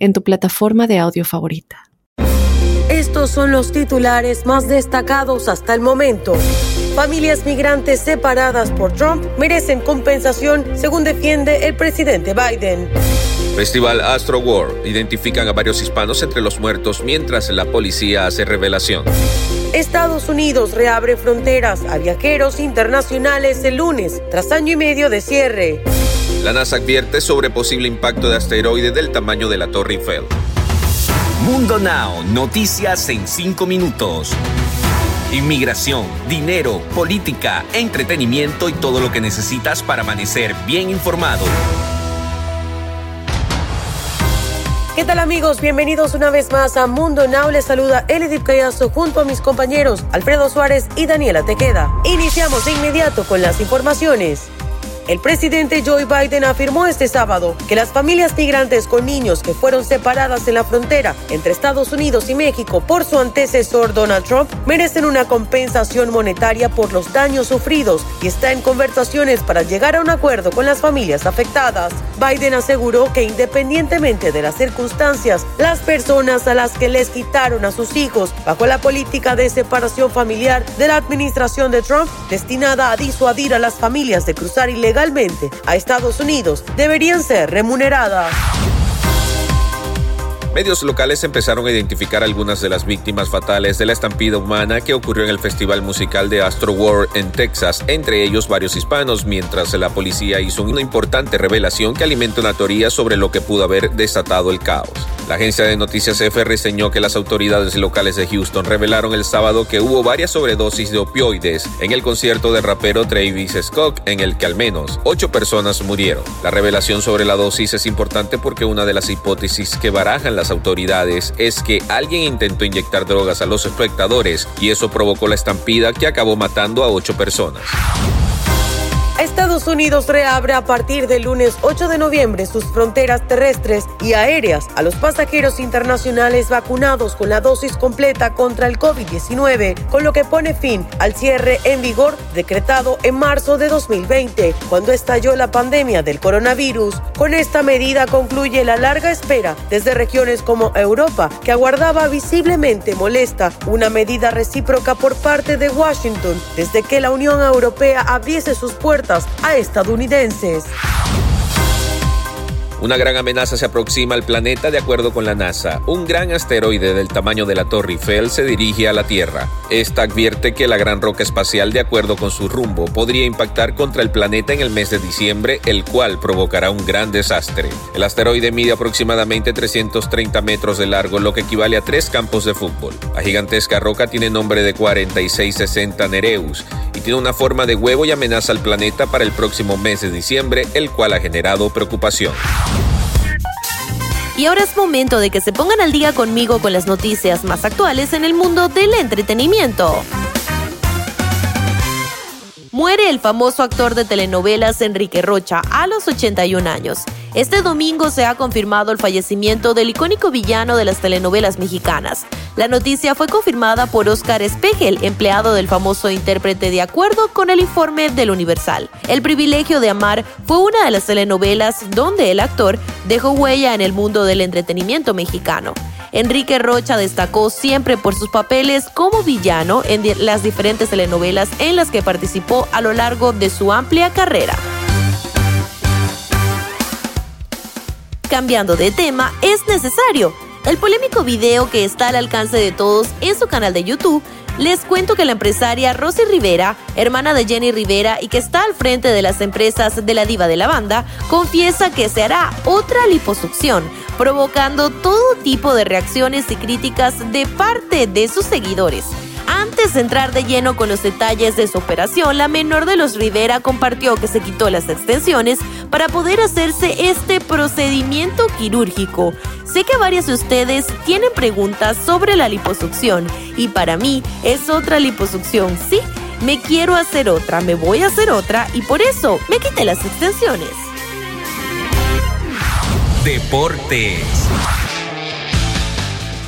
en tu plataforma de audio favorita. Estos son los titulares más destacados hasta el momento. Familias migrantes separadas por Trump merecen compensación, según defiende el presidente Biden. Festival Astro War. Identifican a varios hispanos entre los muertos mientras la policía hace revelación. Estados Unidos reabre fronteras a viajeros internacionales el lunes, tras año y medio de cierre. La NASA advierte sobre posible impacto de asteroide del tamaño de la Torre Eiffel. Mundo Now, noticias en 5 minutos. Inmigración, dinero, política, entretenimiento y todo lo que necesitas para amanecer bien informado. ¿Qué tal amigos? Bienvenidos una vez más a Mundo Now. Les saluda Elidip Callazo junto a mis compañeros Alfredo Suárez y Daniela Tequeda. Iniciamos de inmediato con las informaciones. El presidente Joe Biden afirmó este sábado que las familias migrantes con niños que fueron separadas en la frontera entre Estados Unidos y México por su antecesor Donald Trump merecen una compensación monetaria por los daños sufridos y está en conversaciones para llegar a un acuerdo con las familias afectadas. Biden aseguró que independientemente de las circunstancias, las personas a las que les quitaron a sus hijos bajo la política de separación familiar de la administración de Trump, destinada a disuadir a las familias de cruzar ilegalmente a Estados Unidos deberían ser remuneradas. Medios locales empezaron a identificar algunas de las víctimas fatales de la estampida humana que ocurrió en el festival musical de Astro World en Texas, entre ellos varios hispanos, mientras la policía hizo una importante revelación que alimenta una teoría sobre lo que pudo haber desatado el caos. La agencia de noticias F reseñó que las autoridades locales de Houston revelaron el sábado que hubo varias sobredosis de opioides en el concierto del rapero Travis Scott, en el que al menos ocho personas murieron. La revelación sobre la dosis es importante porque una de las hipótesis que barajan las autoridades es que alguien intentó inyectar drogas a los espectadores y eso provocó la estampida que acabó matando a ocho personas. Estados Unidos reabre a partir del lunes 8 de noviembre sus fronteras terrestres y aéreas a los pasajeros internacionales vacunados con la dosis completa contra el COVID-19, con lo que pone fin al cierre en vigor decretado en marzo de 2020, cuando estalló la pandemia del coronavirus. Con esta medida concluye la larga espera desde regiones como Europa, que aguardaba visiblemente molesta una medida recíproca por parte de Washington desde que la Unión Europea abriese sus puertas a estadounidenses. Una gran amenaza se aproxima al planeta de acuerdo con la NASA. Un gran asteroide del tamaño de la Torre Eiffel se dirige a la Tierra. Esta advierte que la gran roca espacial, de acuerdo con su rumbo, podría impactar contra el planeta en el mes de diciembre, el cual provocará un gran desastre. El asteroide mide aproximadamente 330 metros de largo, lo que equivale a tres campos de fútbol. La gigantesca roca tiene nombre de 4660 Nereus y tiene una forma de huevo y amenaza al planeta para el próximo mes de diciembre, el cual ha generado preocupación. Y ahora es momento de que se pongan al día conmigo con las noticias más actuales en el mundo del entretenimiento. Muere el famoso actor de telenovelas Enrique Rocha a los 81 años. Este domingo se ha confirmado el fallecimiento del icónico villano de las telenovelas mexicanas. La noticia fue confirmada por Oscar Espegel, empleado del famoso intérprete de acuerdo con el informe del Universal. El privilegio de amar fue una de las telenovelas donde el actor dejó huella en el mundo del entretenimiento mexicano. Enrique Rocha destacó siempre por sus papeles como villano en las diferentes telenovelas en las que participó a lo largo de su amplia carrera. Cambiando de tema, es necesario. El polémico video que está al alcance de todos en su canal de YouTube les cuento que la empresaria Rosy Rivera, hermana de Jenny Rivera y que está al frente de las empresas de la diva de la banda, confiesa que se hará otra liposucción, provocando todo tipo de reacciones y críticas de parte de sus seguidores. Antes de entrar de lleno con los detalles de su operación, la menor de los Rivera compartió que se quitó las extensiones para poder hacerse este procedimiento quirúrgico. Sé que varios de ustedes tienen preguntas sobre la liposucción y para mí es otra liposucción, sí. Me quiero hacer otra, me voy a hacer otra y por eso me quité las extensiones. Deportes.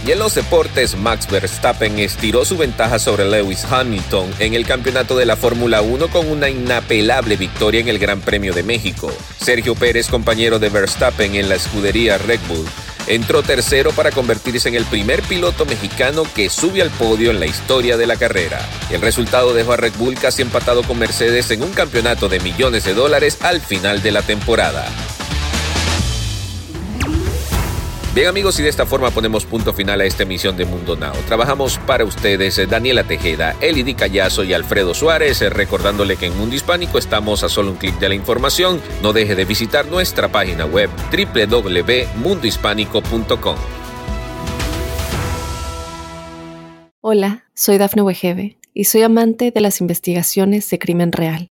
Y en los deportes, Max Verstappen estiró su ventaja sobre Lewis Hamilton en el campeonato de la Fórmula 1 con una inapelable victoria en el Gran Premio de México. Sergio Pérez, compañero de Verstappen en la escudería Red Bull, entró tercero para convertirse en el primer piloto mexicano que sube al podio en la historia de la carrera. El resultado dejó a Red Bull casi empatado con Mercedes en un campeonato de millones de dólares al final de la temporada. Bien amigos, y de esta forma ponemos punto final a esta emisión de Mundo Now. Trabajamos para ustedes eh, Daniela Tejeda, Elidi Callazo y Alfredo Suárez, eh, recordándole que en Mundo Hispánico estamos a solo un clic de la información. No deje de visitar nuestra página web www.mundohispánico.com. Hola, soy Dafne Wegebe y soy amante de las investigaciones de crimen real.